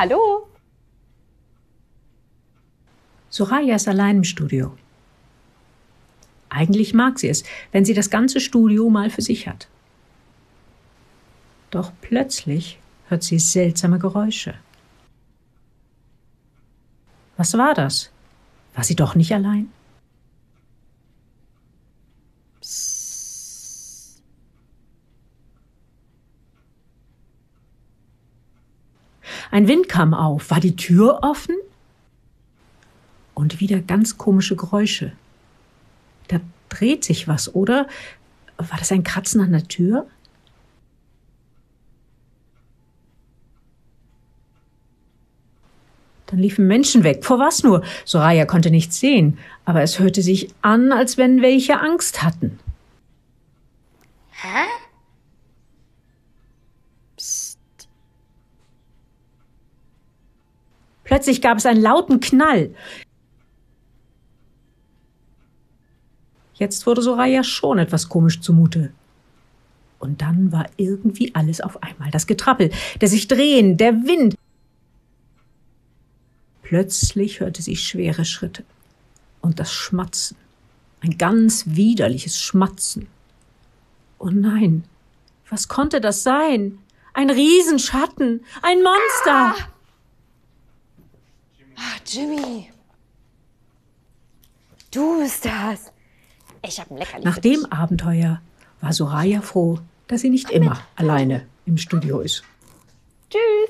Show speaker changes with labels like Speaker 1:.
Speaker 1: Hallo.
Speaker 2: Soraya ist allein im Studio. Eigentlich mag sie es, wenn sie das ganze Studio mal für sich hat. Doch plötzlich hört sie seltsame Geräusche. Was war das? War sie doch nicht allein? Ein Wind kam auf. War die Tür offen? Und wieder ganz komische Geräusche. Da dreht sich was, oder? War das ein Kratzen an der Tür? Dann liefen Menschen weg. Vor was nur? Soraya konnte nichts sehen, aber es hörte sich an, als wenn welche Angst hatten.
Speaker 1: Hä?
Speaker 2: Plötzlich gab es einen lauten Knall. Jetzt wurde Soraya schon etwas komisch zumute. Und dann war irgendwie alles auf einmal. Das Getrappel, der sich drehen, der Wind, Plötzlich hörte sie schwere Schritte und das Schmatzen, ein ganz widerliches Schmatzen. Oh nein, was konnte das sein? Ein Riesenschatten, ein Monster. Ah,
Speaker 1: Ach, Jimmy. Du bist das. Ich habe Leckerli.
Speaker 2: Nach dem Abenteuer war Soraya froh, dass sie nicht Komm immer mit. alleine im Studio ist. Tschüss.